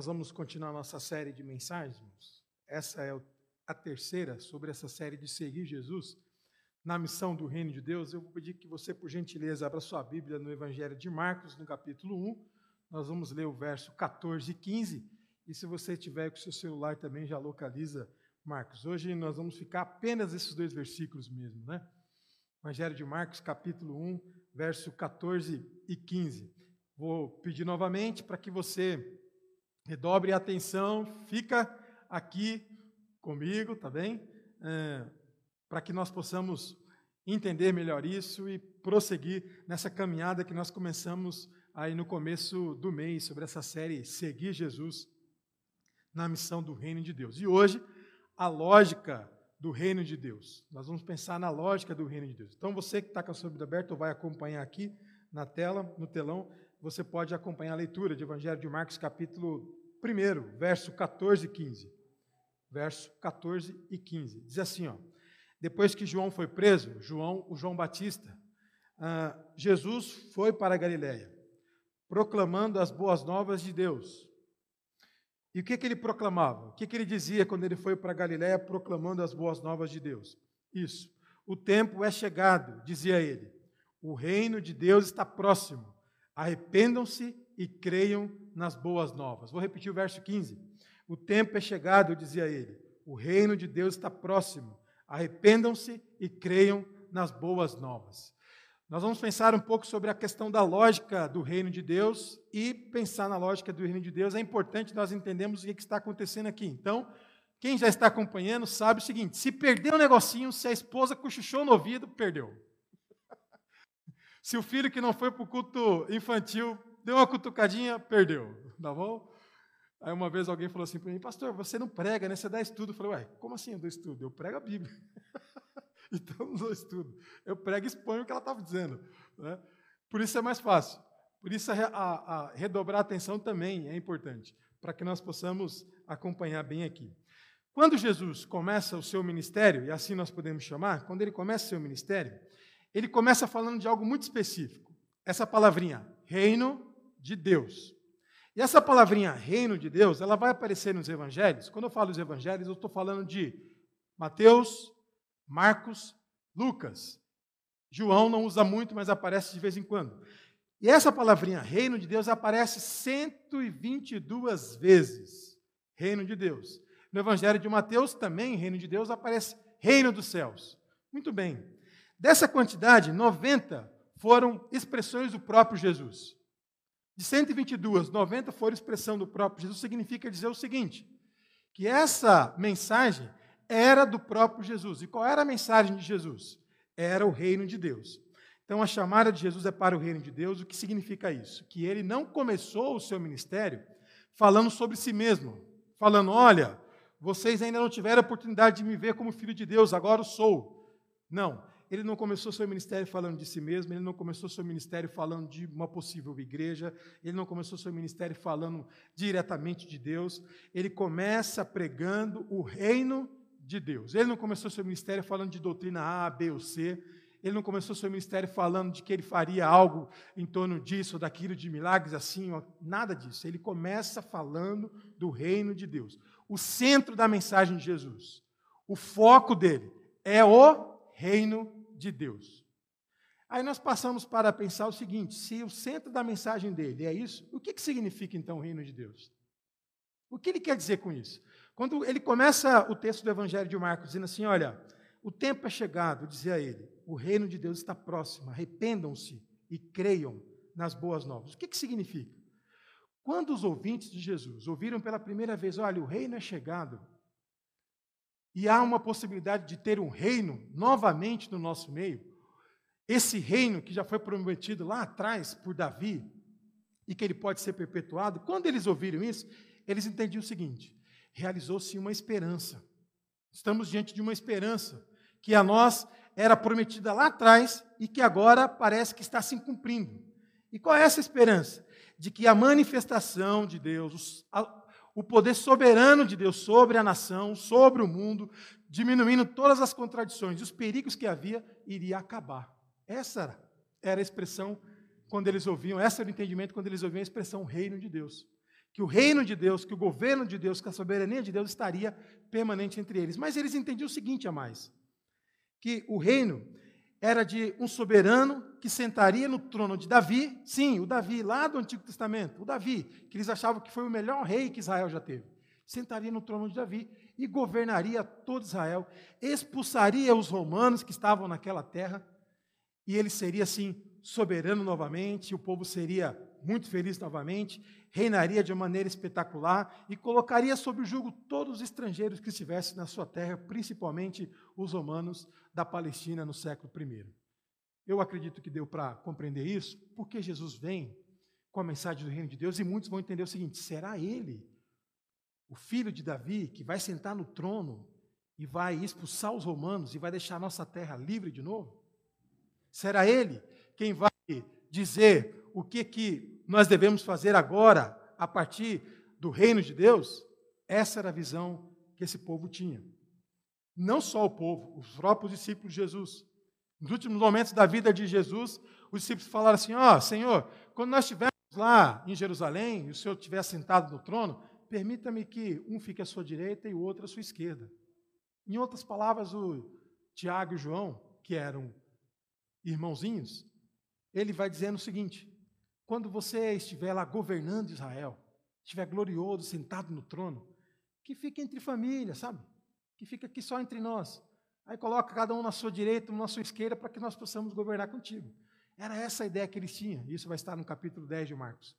nós vamos continuar nossa série de mensagens. Essa é a terceira sobre essa série de seguir Jesus na missão do reino de Deus. Eu vou pedir que você, por gentileza, abra sua Bíblia no Evangelho de Marcos, no capítulo 1. Nós vamos ler o verso 14 e 15. E se você tiver com o seu celular também, já localiza Marcos. Hoje nós vamos ficar apenas esses dois versículos mesmo, né? Evangelho de Marcos, capítulo 1, verso 14 e 15. Vou pedir novamente para que você redobre a atenção, fica aqui comigo, tá bem? É, para que nós possamos entender melhor isso e prosseguir nessa caminhada que nós começamos aí no começo do mês sobre essa série Seguir Jesus na missão do reino de Deus. E hoje, a lógica do reino de Deus. Nós vamos pensar na lógica do reino de Deus. Então, você que está com a sua Bíblia aberta, vai acompanhar aqui na tela, no telão, você pode acompanhar a leitura de Evangelho de Marcos, capítulo 1, verso 14 e 15. Verso 14 e 15. Diz assim, ó. Depois que João foi preso, João, o João Batista, ah, Jesus foi para a Galiléia, proclamando as boas novas de Deus. E o que, que ele proclamava? O que, que ele dizia quando ele foi para a Galiléia proclamando as boas novas de Deus? Isso. O tempo é chegado, dizia ele. O reino de Deus está próximo. Arrependam-se e creiam nas boas novas. Vou repetir o verso 15. O tempo é chegado, dizia ele. O reino de Deus está próximo. Arrependam-se e creiam nas boas novas. Nós vamos pensar um pouco sobre a questão da lógica do reino de Deus e pensar na lógica do reino de Deus é importante nós entendermos o que está acontecendo aqui. Então, quem já está acompanhando sabe o seguinte: se perder um negocinho, se a esposa cochichou no ouvido, perdeu. Se o filho que não foi para o culto infantil deu uma cutucadinha, perdeu. Tá bom? Aí uma vez alguém falou assim para mim, pastor, você não prega, né? Você dá estudo. Eu falei, ué, como assim eu dou estudo? Eu prego a Bíblia. então não dou estudo. Eu prego e exponho o que ela estava dizendo. Né? Por isso é mais fácil. Por isso a, a, a redobrar a atenção também é importante, para que nós possamos acompanhar bem aqui. Quando Jesus começa o seu ministério, e assim nós podemos chamar, quando ele começa o seu ministério, ele começa falando de algo muito específico. Essa palavrinha, reino de Deus. E essa palavrinha reino de Deus, ela vai aparecer nos evangelhos. Quando eu falo dos evangelhos, eu estou falando de Mateus, Marcos, Lucas. João não usa muito, mas aparece de vez em quando. E essa palavrinha reino de Deus aparece 122 vezes. Reino de Deus. No evangelho de Mateus também, reino de Deus, aparece reino dos céus. Muito bem. Dessa quantidade, 90 foram expressões do próprio Jesus. De 122, 90 foram expressão do próprio Jesus, significa dizer o seguinte: que essa mensagem era do próprio Jesus. E qual era a mensagem de Jesus? Era o reino de Deus. Então a chamada de Jesus é para o reino de Deus. O que significa isso? Que ele não começou o seu ministério falando sobre si mesmo, falando: olha, vocês ainda não tiveram a oportunidade de me ver como filho de Deus, agora eu sou. Não, ele não começou seu ministério falando de si mesmo, ele não começou seu ministério falando de uma possível igreja, ele não começou seu ministério falando diretamente de Deus, ele começa pregando o reino de Deus. Ele não começou seu ministério falando de doutrina A, B ou C, ele não começou seu ministério falando de que ele faria algo em torno disso, daquilo, de milagres assim, nada disso. Ele começa falando do reino de Deus. O centro da mensagem de Jesus, o foco dele é o reino de Deus. Aí nós passamos para pensar o seguinte: se o centro da mensagem dele é isso, o que, que significa então o reino de Deus? O que ele quer dizer com isso? Quando ele começa o texto do Evangelho de Marcos dizendo assim: olha, o tempo é chegado, dizia ele, o reino de Deus está próximo, arrependam-se e creiam nas boas novas. O que, que significa? Quando os ouvintes de Jesus ouviram pela primeira vez: olha, o reino é chegado, e há uma possibilidade de ter um reino novamente no nosso meio, esse reino que já foi prometido lá atrás por Davi e que ele pode ser perpetuado, quando eles ouviram isso, eles entendiam o seguinte: realizou-se uma esperança. Estamos diante de uma esperança que a nós era prometida lá atrás e que agora parece que está se cumprindo. E qual é essa esperança? De que a manifestação de Deus, o poder soberano de Deus sobre a nação, sobre o mundo, diminuindo todas as contradições e os perigos que havia, iria acabar. Essa era a expressão quando eles ouviam, essa era o entendimento quando eles ouviam a expressão reino de Deus. que o reino de Deus, que o governo de Deus, que a soberania de Deus estaria permanente entre eles. Mas eles entendiam o seguinte a mais: que o reino era de um soberano que sentaria no trono de Davi, sim, o Davi lá do Antigo Testamento, o Davi, que eles achavam que foi o melhor rei que Israel já teve. Sentaria no trono de Davi e governaria todo Israel, expulsaria os romanos que estavam naquela terra, e ele seria assim soberano novamente, o povo seria muito feliz novamente, reinaria de maneira espetacular e colocaria sob o jugo todos os estrangeiros que estivessem na sua terra, principalmente os romanos da Palestina no século I. Eu acredito que deu para compreender isso, porque Jesus vem com a mensagem do reino de Deus e muitos vão entender o seguinte: será ele, o filho de Davi, que vai sentar no trono e vai expulsar os romanos e vai deixar a nossa terra livre de novo? Será ele quem vai dizer o que, que nós devemos fazer agora, a partir do reino de Deus? Essa era a visão que esse povo tinha. Não só o povo, os próprios discípulos de Jesus. Nos últimos momentos da vida de Jesus, os discípulos falaram assim: Ó, oh, Senhor, quando nós estivermos lá em Jerusalém e o Senhor estiver sentado no trono, permita-me que um fique à sua direita e o outro à sua esquerda. Em outras palavras, o Tiago e o João, que eram irmãozinhos, ele vai dizendo o seguinte: quando você estiver lá governando Israel, estiver glorioso, sentado no trono, que fique entre família, sabe? Que fique aqui só entre nós. Aí coloca cada um na sua direita, um na sua esquerda, para que nós possamos governar contigo. Era essa a ideia que eles tinham. Isso vai estar no capítulo 10 de Marcos.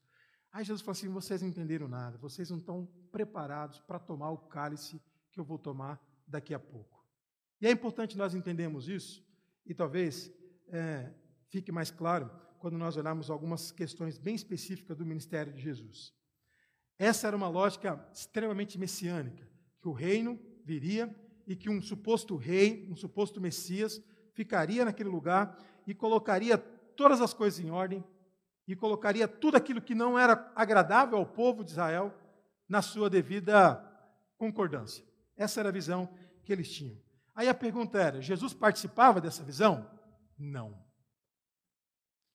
Aí Jesus falou assim: vocês não entenderam nada, vocês não estão preparados para tomar o cálice que eu vou tomar daqui a pouco. E é importante nós entendermos isso, e talvez é, fique mais claro quando nós olharmos algumas questões bem específicas do ministério de Jesus. Essa era uma lógica extremamente messiânica, que o reino viria e que um suposto rei, um suposto Messias, ficaria naquele lugar e colocaria todas as coisas em ordem e colocaria tudo aquilo que não era agradável ao povo de Israel na sua devida concordância. Essa era a visão que eles tinham. Aí a pergunta era: Jesus participava dessa visão? Não.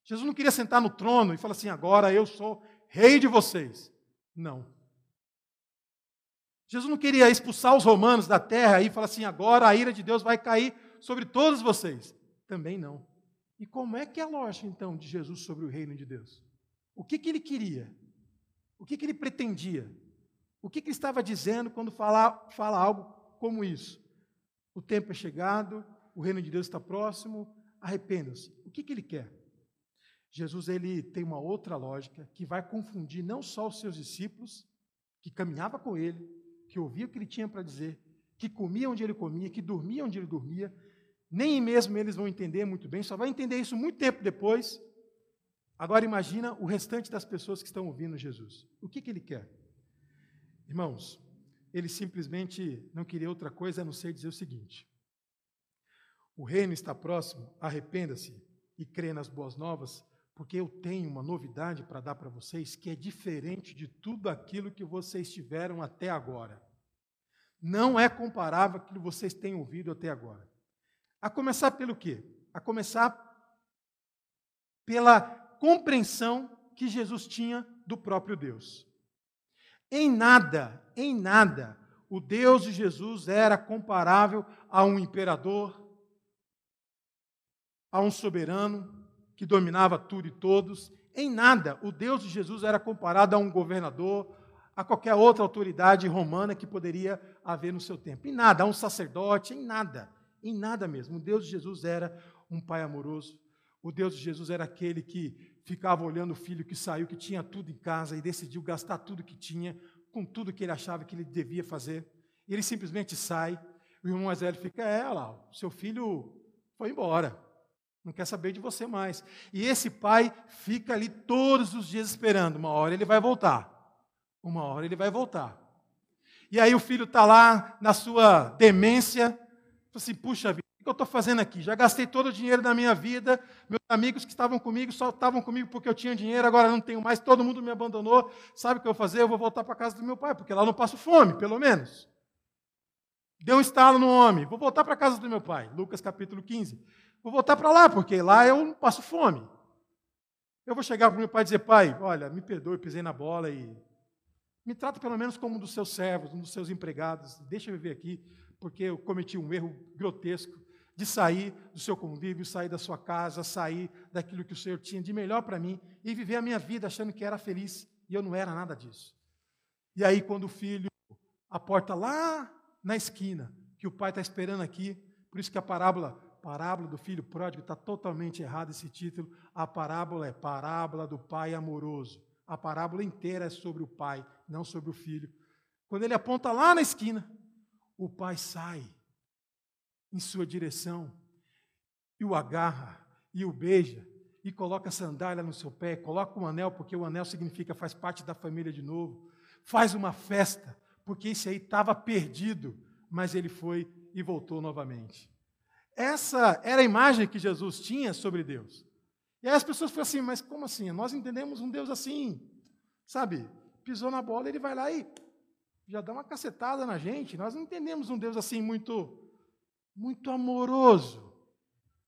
Jesus não queria sentar no trono e falar assim: agora eu sou rei de vocês. Não. Jesus não queria expulsar os romanos da terra e falar assim: agora a ira de Deus vai cair sobre todos vocês. Também não. E como é que é a lógica, então, de Jesus sobre o reino de Deus? O que, que ele queria? O que, que ele pretendia? O que, que ele estava dizendo quando fala, fala algo como isso? O tempo é chegado, o reino de Deus está próximo, arrependa-se. O que, que ele quer? Jesus ele tem uma outra lógica que vai confundir não só os seus discípulos, que caminhava com ele, que ouvia o que ele tinha para dizer, que comia onde ele comia, que dormia onde ele dormia, nem mesmo eles vão entender muito bem, só vai entender isso muito tempo depois. Agora imagina o restante das pessoas que estão ouvindo Jesus. O que, que ele quer? Irmãos, ele simplesmente não queria outra coisa a não ser dizer o seguinte: o reino está próximo, arrependa-se e crê nas boas novas, porque eu tenho uma novidade para dar para vocês que é diferente de tudo aquilo que vocês tiveram até agora. Não é comparável aquilo que vocês têm ouvido até agora. A começar pelo quê? A começar pela compreensão que Jesus tinha do próprio Deus. Em nada, em nada, o Deus de Jesus era comparável a um imperador, a um soberano que dominava tudo e todos. Em nada o Deus de Jesus era comparado a um governador, a qualquer outra autoridade romana que poderia haver no seu tempo. Em nada, a um sacerdote, em nada, em nada mesmo. O Deus de Jesus era um pai amoroso. O Deus de Jesus era aquele que ficava olhando o filho que saiu, que tinha tudo em casa e decidiu gastar tudo que tinha, com tudo que ele achava que ele devia fazer. E ele simplesmente sai. O irmão mais velho fica, é, lá, seu filho foi embora não quer saber de você mais. E esse pai fica ali todos os dias esperando. Uma hora ele vai voltar. Uma hora ele vai voltar. E aí o filho está lá na sua demência, fala assim: puxa vida, o que eu estou fazendo aqui? Já gastei todo o dinheiro da minha vida, meus amigos que estavam comigo só estavam comigo porque eu tinha dinheiro, agora não tenho mais, todo mundo me abandonou. Sabe o que eu vou fazer? Eu vou voltar para casa do meu pai, porque lá não passo fome, pelo menos. Deu um estalo no homem, vou voltar para casa do meu pai. Lucas capítulo 15. Vou voltar para lá, porque lá eu não passo fome. Eu vou chegar para o meu pai e dizer, pai, olha, me perdoe, pisei na bola e Me trata pelo menos como um dos seus servos, um dos seus empregados. Deixa eu viver aqui, porque eu cometi um erro grotesco de sair do seu convívio, sair da sua casa, sair daquilo que o Senhor tinha de melhor para mim e viver a minha vida achando que era feliz e eu não era nada disso. E aí, quando o filho a porta lá na esquina, que o pai está esperando aqui, por isso que a parábola, parábola do filho pródigo, está totalmente errado esse título. A parábola é parábola do pai amoroso. A parábola inteira é sobre o pai, não sobre o filho. Quando ele aponta lá na esquina, o pai sai em sua direção e o agarra e o beija e coloca a sandália no seu pé, coloca um anel, porque o anel significa faz parte da família de novo, faz uma festa, porque esse aí estava perdido, mas ele foi e voltou novamente. Essa era a imagem que Jesus tinha sobre Deus. E aí as pessoas falam assim, mas como assim? Nós entendemos um Deus assim, sabe? Pisou na bola, ele vai lá e já dá uma cacetada na gente. Nós não entendemos um Deus assim muito, muito amoroso.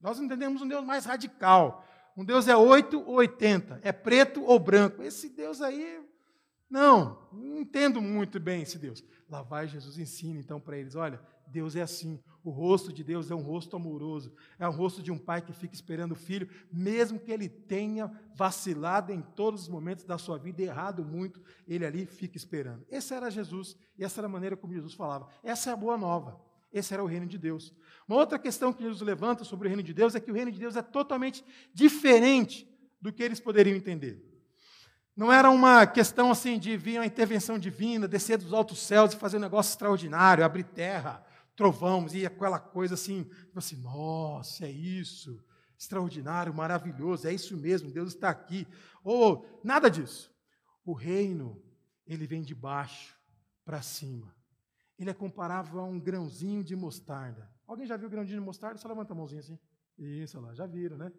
Nós entendemos um Deus mais radical. Um Deus é 8 ou 80, é preto ou branco. Esse Deus aí não, não entendo muito bem esse Deus. Lá vai Jesus ensina então para eles: olha, Deus é assim. O rosto de Deus é um rosto amoroso, é o rosto de um pai que fica esperando o filho, mesmo que ele tenha vacilado em todos os momentos da sua vida, errado muito, ele ali fica esperando. Esse era Jesus, e essa era a maneira como Jesus falava. Essa é a boa nova. Esse era o reino de Deus. Uma outra questão que Jesus levanta sobre o reino de Deus é que o reino de Deus é totalmente diferente do que eles poderiam entender. Não era uma questão assim de vir uma intervenção divina, descer dos altos céus e fazer um negócio extraordinário, abrir terra, trovões, e aquela coisa assim, tipo assim, nossa, é isso, extraordinário, maravilhoso, é isso mesmo, Deus está aqui. Ou nada disso. O reino, ele vem de baixo para cima. Ele é comparável a um grãozinho de mostarda. Alguém já viu grãozinho de mostarda? Só levanta a mãozinha assim. Isso lá, já viram, né?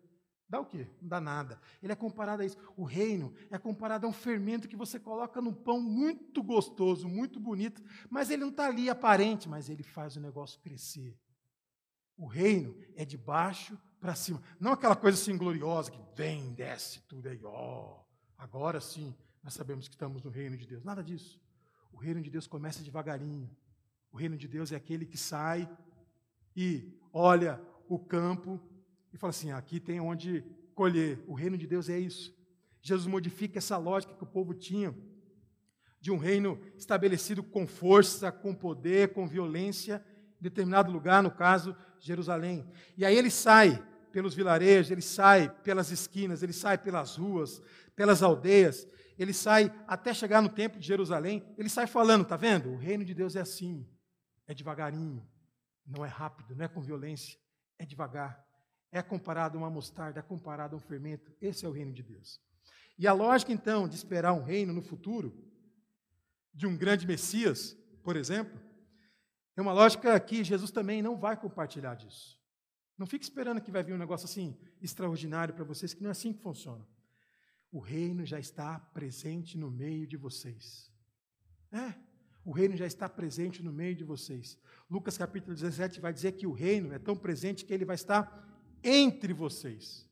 Dá o quê? Não dá nada. Ele é comparado a isso. O reino é comparado a um fermento que você coloca no pão muito gostoso, muito bonito, mas ele não está ali aparente, mas ele faz o negócio crescer. O reino é de baixo para cima. Não aquela coisa assim gloriosa que vem, desce tudo aí, ó. Agora sim, nós sabemos que estamos no reino de Deus. Nada disso. O reino de Deus começa devagarinho. O reino de Deus é aquele que sai e olha o campo e fala assim: aqui tem onde colher. O reino de Deus é isso. Jesus modifica essa lógica que o povo tinha de um reino estabelecido com força, com poder, com violência, em determinado lugar, no caso, Jerusalém. E aí ele sai pelos vilarejos, ele sai pelas esquinas, ele sai pelas ruas, pelas aldeias, ele sai até chegar no templo de Jerusalém, ele sai falando, tá vendo? O reino de Deus é assim, é devagarinho, não é rápido, não é com violência, é devagar é comparado a uma mostarda, é comparado a um fermento. Esse é o reino de Deus. E a lógica, então, de esperar um reino no futuro, de um grande Messias, por exemplo, é uma lógica que Jesus também não vai compartilhar disso. Não fique esperando que vai vir um negócio assim extraordinário para vocês, que não é assim que funciona. O reino já está presente no meio de vocês. É, o reino já está presente no meio de vocês. Lucas capítulo 17 vai dizer que o reino é tão presente que ele vai estar entre vocês.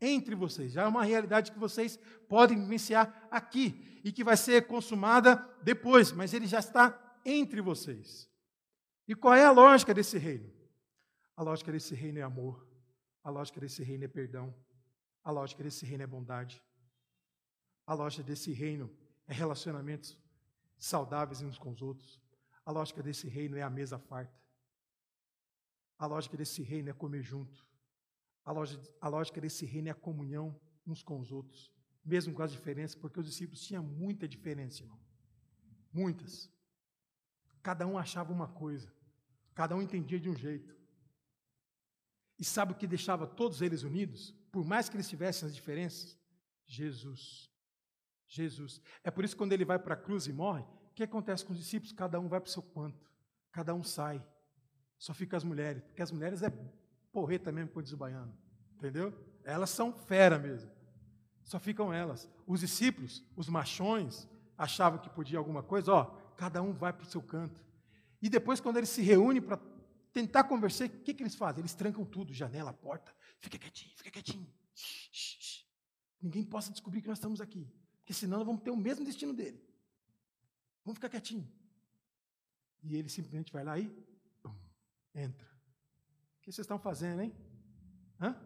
Entre vocês. Já é uma realidade que vocês podem vivenciar aqui e que vai ser consumada depois, mas ele já está entre vocês. E qual é a lógica desse reino? A lógica desse reino é amor. A lógica desse reino é perdão. A lógica desse reino é bondade. A lógica desse reino é relacionamentos saudáveis uns com os outros. A lógica desse reino é a mesa farta. A lógica desse reino é comer junto. A lógica, desse reino é a comunhão uns com os outros, mesmo com as diferenças, porque os discípulos tinham muita diferença, irmão. Muitas. Cada um achava uma coisa, cada um entendia de um jeito. E sabe o que deixava todos eles unidos? Por mais que eles tivessem as diferenças? Jesus. Jesus. É por isso que quando ele vai para a cruz e morre, o que acontece com os discípulos? Cada um vai para o seu canto, cada um sai. Só fica as mulheres, porque as mulheres é porreta mesmo, como diz o baiano. Entendeu? Elas são fera mesmo. Só ficam elas. Os discípulos, os machões, achavam que podia alguma coisa, ó, cada um vai para o seu canto. E depois, quando eles se reúnem para tentar conversar, o que, que eles fazem? Eles trancam tudo, janela, porta. Fica quietinho, fica quietinho. Shh. Ninguém possa descobrir que nós estamos aqui. Porque senão nós vamos ter o mesmo destino dele. Vamos ficar quietinho. E ele simplesmente vai lá e pum, entra. O que vocês estão fazendo, hein? Hã?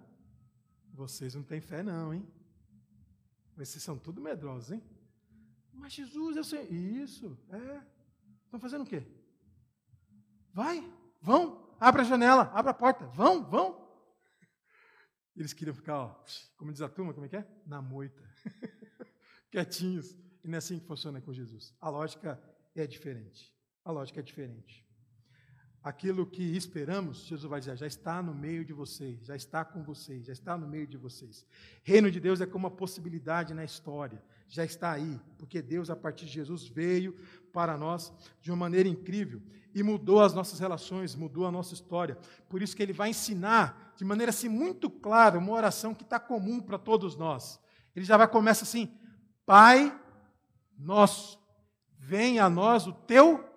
Vocês não têm fé, não, hein? Vocês são tudo medrosos, hein? Mas Jesus, eu sei. Isso, é. Estão fazendo o quê? Vai, vão, abre a janela, abre a porta, vão, vão. Eles queriam ficar, ó, como diz a turma, como é que é? Na moita. Quietinhos. E não é assim que funciona com Jesus. A lógica é diferente. A lógica é diferente. Aquilo que esperamos, Jesus vai dizer, já está no meio de vocês, já está com vocês, já está no meio de vocês. Reino de Deus é como uma possibilidade na história, já está aí, porque Deus, a partir de Jesus, veio para nós de uma maneira incrível e mudou as nossas relações, mudou a nossa história. Por isso que ele vai ensinar de maneira assim muito clara uma oração que está comum para todos nós. Ele já vai começar assim: Pai nosso, venha a nós o teu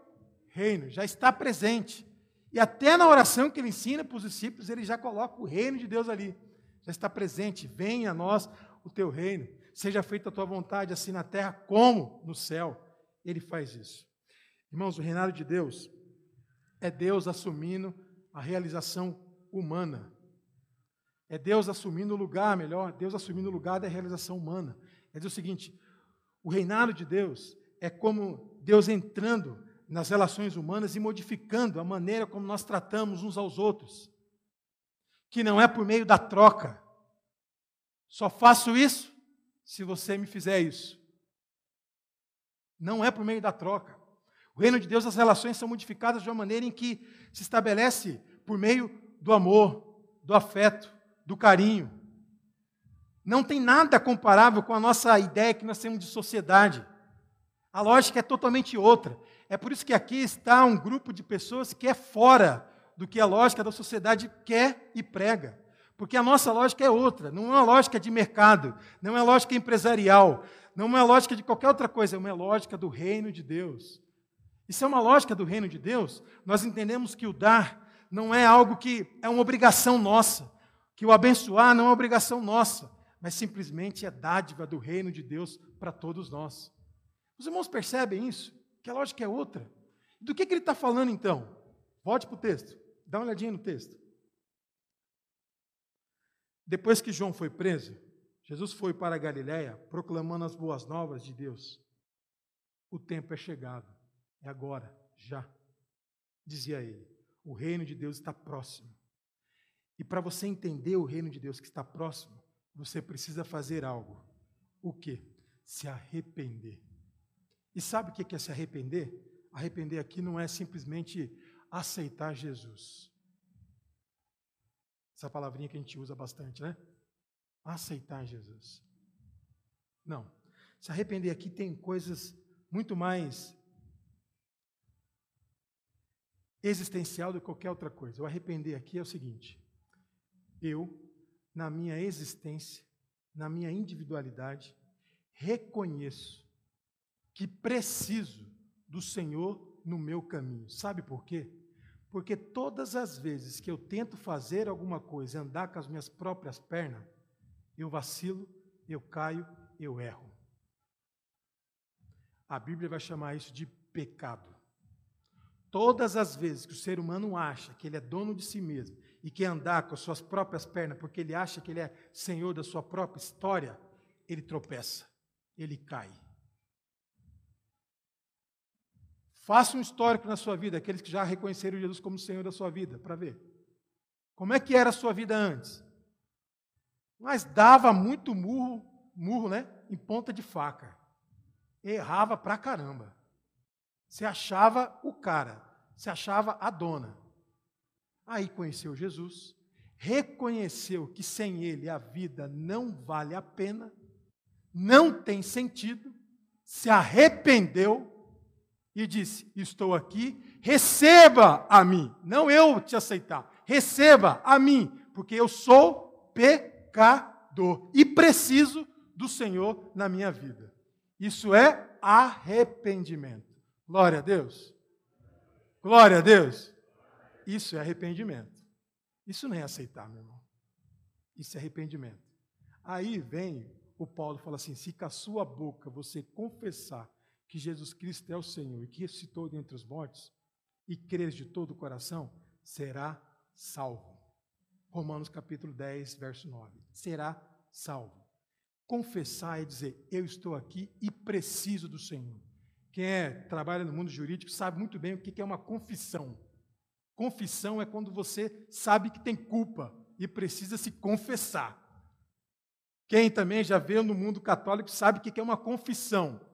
reino, já está presente. E até na oração que ele ensina para os discípulos, ele já coloca o reino de Deus ali. Já está presente. Venha a nós o teu reino. Seja feita a tua vontade, assim na terra como no céu. Ele faz isso. Irmãos, o reinado de Deus é Deus assumindo a realização humana. É Deus assumindo o lugar, melhor, Deus assumindo o lugar da realização humana. É dizer o seguinte: o reinado de Deus é como Deus entrando nas relações humanas e modificando a maneira como nós tratamos uns aos outros. Que não é por meio da troca. Só faço isso se você me fizer isso. Não é por meio da troca. O reino de Deus, as relações são modificadas de uma maneira em que se estabelece por meio do amor, do afeto, do carinho. Não tem nada comparável com a nossa ideia que nós temos de sociedade. A lógica é totalmente outra. É por isso que aqui está um grupo de pessoas que é fora do que a lógica da sociedade quer e prega. Porque a nossa lógica é outra, não é uma lógica de mercado, não é uma lógica empresarial, não é uma lógica de qualquer outra coisa, é uma lógica do reino de Deus. Se é uma lógica do reino de Deus, nós entendemos que o dar não é algo que é uma obrigação nossa, que o abençoar não é uma obrigação nossa, mas simplesmente é dádiva do reino de Deus para todos nós. Os irmãos percebem isso? Que a lógica é outra. Do que, que ele está falando então? Volte para o texto, dá uma olhadinha no texto. Depois que João foi preso, Jesus foi para a Galiléia proclamando as boas novas de Deus. O tempo é chegado, é agora, já. Dizia ele: o reino de Deus está próximo. E para você entender o reino de Deus que está próximo, você precisa fazer algo. O que? Se arrepender. E sabe o que é se arrepender? Arrepender aqui não é simplesmente aceitar Jesus. Essa palavrinha que a gente usa bastante, né? Aceitar Jesus. Não. Se arrepender aqui tem coisas muito mais existencial do que qualquer outra coisa. O arrepender aqui é o seguinte: eu, na minha existência, na minha individualidade, reconheço que preciso do Senhor no meu caminho. Sabe por quê? Porque todas as vezes que eu tento fazer alguma coisa, andar com as minhas próprias pernas, eu vacilo, eu caio, eu erro. A Bíblia vai chamar isso de pecado. Todas as vezes que o ser humano acha que ele é dono de si mesmo e quer andar com as suas próprias pernas porque ele acha que ele é senhor da sua própria história, ele tropeça, ele cai. Faça um histórico na sua vida, aqueles que já reconheceram Jesus como Senhor da sua vida, para ver. Como é que era a sua vida antes? Mas dava muito murro, murro, né? Em ponta de faca. Errava pra caramba. Você achava o cara, você achava a dona. Aí conheceu Jesus, reconheceu que sem ele a vida não vale a pena, não tem sentido, se arrependeu e disse: Estou aqui, receba a mim, não eu te aceitar, receba a mim, porque eu sou pecador e preciso do Senhor na minha vida. Isso é arrependimento. Glória a Deus. Glória a Deus. Isso é arrependimento. Isso não é aceitar, meu irmão. Isso é arrependimento. Aí vem o Paulo fala assim: se com a sua boca você confessar que Jesus Cristo é o Senhor e que ressuscitou dentre os mortos, e creres de todo o coração, será salvo. Romanos capítulo 10, verso 9. Será salvo. Confessar é dizer, eu estou aqui e preciso do Senhor. Quem é, trabalha no mundo jurídico sabe muito bem o que é uma confissão. Confissão é quando você sabe que tem culpa e precisa se confessar. Quem também já veio no mundo católico sabe o que é uma confissão.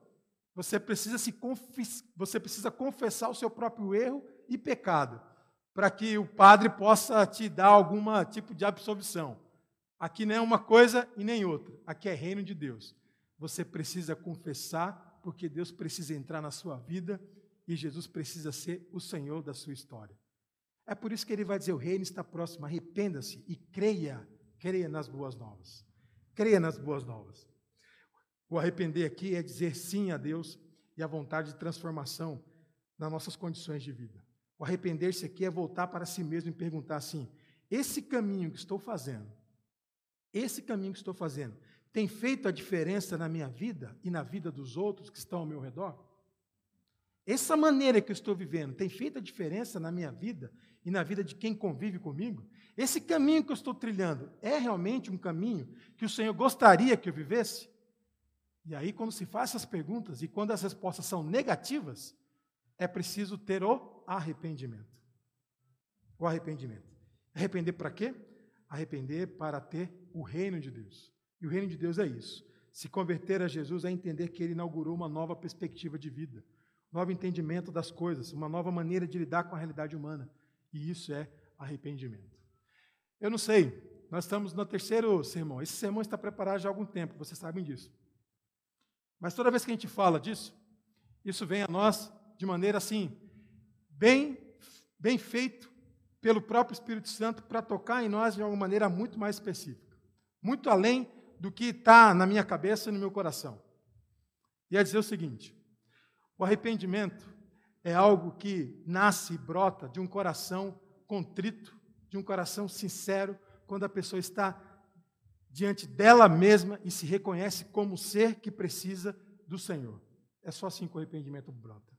Você precisa se você precisa confessar o seu próprio erro e pecado, para que o padre possa te dar algum tipo de absolvição. Aqui não é uma coisa e nem outra. Aqui é reino de Deus. Você precisa confessar, porque Deus precisa entrar na sua vida e Jesus precisa ser o Senhor da sua história. É por isso que ele vai dizer: o reino está próximo, arrependa-se e creia, creia nas boas novas. Creia nas boas novas. O arrepender aqui é dizer sim a Deus e a vontade de transformação nas nossas condições de vida. O arrepender-se aqui é voltar para si mesmo e perguntar assim: esse caminho que estou fazendo, esse caminho que estou fazendo, tem feito a diferença na minha vida e na vida dos outros que estão ao meu redor? Essa maneira que eu estou vivendo tem feito a diferença na minha vida e na vida de quem convive comigo? Esse caminho que eu estou trilhando é realmente um caminho que o Senhor gostaria que eu vivesse? E aí, quando se faz essas perguntas e quando as respostas são negativas, é preciso ter o arrependimento. O arrependimento. Arrepender para quê? Arrepender para ter o reino de Deus. E o reino de Deus é isso. Se converter a Jesus é entender que ele inaugurou uma nova perspectiva de vida, um novo entendimento das coisas, uma nova maneira de lidar com a realidade humana. E isso é arrependimento. Eu não sei, nós estamos no terceiro sermão. Esse sermão está preparado já há algum tempo, vocês sabem disso. Mas toda vez que a gente fala disso, isso vem a nós de maneira assim, bem, bem feito pelo próprio Espírito Santo para tocar em nós de uma maneira muito mais específica, muito além do que está na minha cabeça e no meu coração. E é dizer o seguinte: o arrependimento é algo que nasce e brota de um coração contrito, de um coração sincero, quando a pessoa está diante dela mesma e se reconhece como ser que precisa do Senhor. É só assim que o arrependimento brota.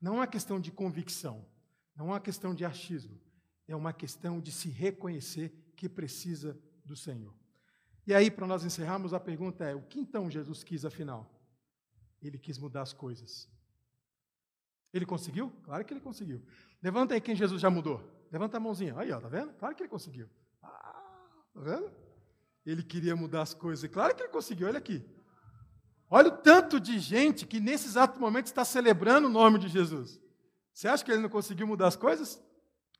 Não é uma questão de convicção, não é uma questão de achismo, é uma questão de se reconhecer que precisa do Senhor. E aí, para nós encerrarmos, a pergunta é: o que então Jesus quis afinal? Ele quis mudar as coisas. Ele conseguiu? Claro que ele conseguiu. Levanta aí quem Jesus já mudou. Levanta a mãozinha. Aí, ó, tá vendo? Claro que ele conseguiu. Ah, tá vendo? Ele queria mudar as coisas. Claro que ele conseguiu, olha aqui. Olha o tanto de gente que nesse exato momento está celebrando o nome de Jesus. Você acha que ele não conseguiu mudar as coisas?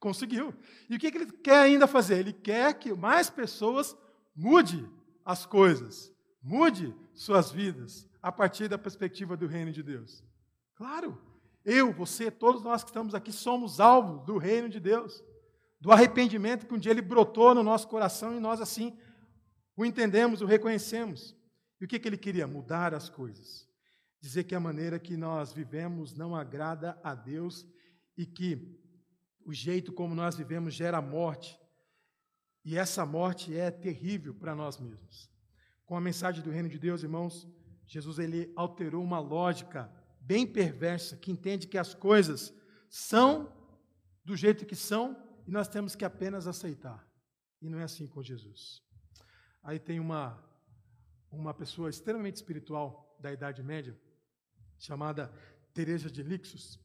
Conseguiu. E o que ele quer ainda fazer? Ele quer que mais pessoas mude as coisas, mude suas vidas a partir da perspectiva do reino de Deus. Claro, eu, você, todos nós que estamos aqui somos alvos do reino de Deus, do arrependimento que um dia ele brotou no nosso coração e nós assim o entendemos, o reconhecemos. E o que, que ele queria? Mudar as coisas. Dizer que a maneira que nós vivemos não agrada a Deus e que o jeito como nós vivemos gera morte. E essa morte é terrível para nós mesmos. Com a mensagem do reino de Deus, irmãos, Jesus ele alterou uma lógica bem perversa que entende que as coisas são do jeito que são e nós temos que apenas aceitar. E não é assim com Jesus. Aí tem uma, uma pessoa extremamente espiritual da Idade Média, chamada Teresa de Lixus,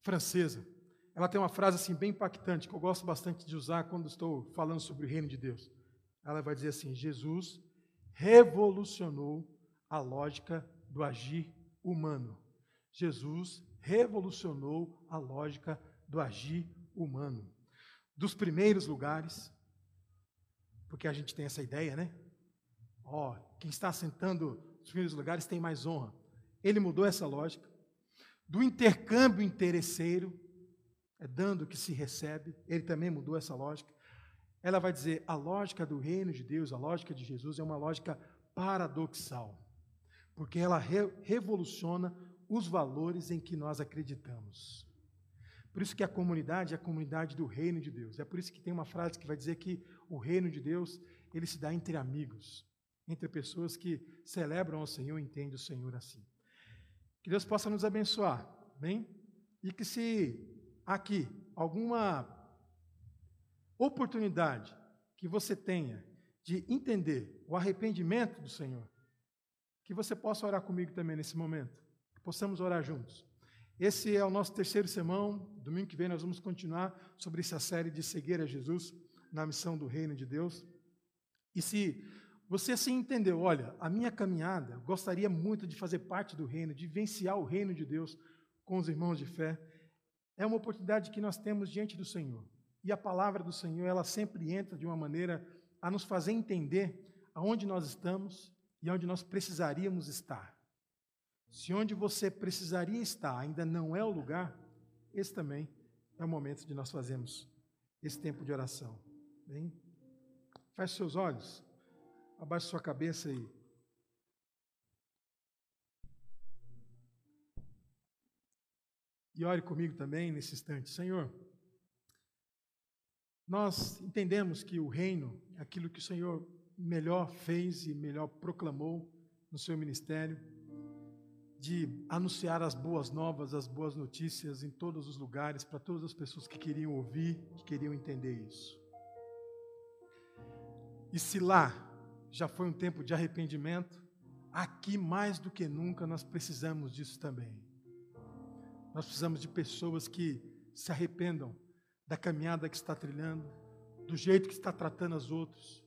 francesa. Ela tem uma frase assim bem impactante que eu gosto bastante de usar quando estou falando sobre o reino de Deus. Ela vai dizer assim: Jesus revolucionou a lógica do agir humano. Jesus revolucionou a lógica do agir humano. Dos primeiros lugares, porque a gente tem essa ideia, né? Ó, oh, quem está sentando nos primeiros lugares tem mais honra. Ele mudou essa lógica. Do intercâmbio interesseiro, é dando que se recebe, ele também mudou essa lógica. Ela vai dizer: a lógica do reino de Deus, a lógica de Jesus é uma lógica paradoxal, porque ela re revoluciona os valores em que nós acreditamos. Por isso que a comunidade é a comunidade do reino de Deus. É por isso que tem uma frase que vai dizer que o reino de Deus, ele se dá entre amigos, entre pessoas que celebram o Senhor e entendem o Senhor assim. Que Deus possa nos abençoar, bem? E que se aqui alguma oportunidade que você tenha de entender o arrependimento do Senhor, que você possa orar comigo também nesse momento, que possamos orar juntos. Esse é o nosso terceiro sermão. Domingo que vem nós vamos continuar sobre essa série de seguir a Jesus na missão do reino de Deus. E se você assim entendeu, olha, a minha caminhada, gostaria muito de fazer parte do reino, de vivenciar o reino de Deus com os irmãos de fé, é uma oportunidade que nós temos diante do Senhor. E a palavra do Senhor, ela sempre entra de uma maneira a nos fazer entender aonde nós estamos e onde nós precisaríamos estar. Se onde você precisaria estar ainda não é o lugar, esse também é o momento de nós fazermos esse tempo de oração. Bem? Feche seus olhos, abaixe sua cabeça e E ore comigo também nesse instante. Senhor, nós entendemos que o reino é aquilo que o Senhor melhor fez e melhor proclamou no seu ministério, de anunciar as boas novas, as boas notícias em todos os lugares, para todas as pessoas que queriam ouvir, que queriam entender isso. E se lá já foi um tempo de arrependimento, aqui mais do que nunca nós precisamos disso também. Nós precisamos de pessoas que se arrependam da caminhada que está trilhando, do jeito que está tratando os outros,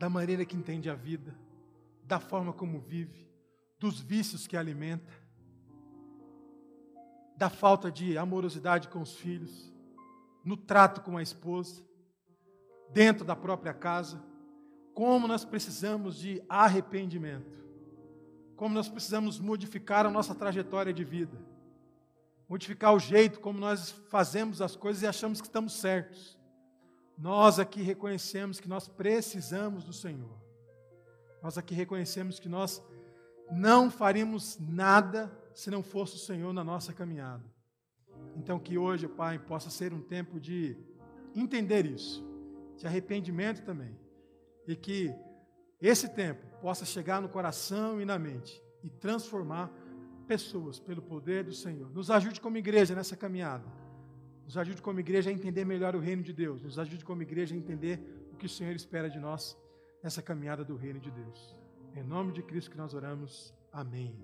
da maneira que entende a vida, da forma como vive, dos vícios que alimenta, da falta de amorosidade com os filhos, no trato com a esposa, dentro da própria casa, como nós precisamos de arrependimento, como nós precisamos modificar a nossa trajetória de vida modificar o jeito como nós fazemos as coisas e achamos que estamos certos. Nós aqui reconhecemos que nós precisamos do Senhor. Nós aqui reconhecemos que nós não faríamos nada se não fosse o Senhor na nossa caminhada. Então, que hoje, Pai, possa ser um tempo de entender isso, de arrependimento também, e que esse tempo possa chegar no coração e na mente e transformar pessoas pelo poder do Senhor. Nos ajude como igreja nessa caminhada. Nos ajude como igreja a entender melhor o reino de Deus. Nos ajude como igreja a entender o que o Senhor espera de nós nessa caminhada do reino de Deus. Em nome de Cristo que nós oramos. Amém.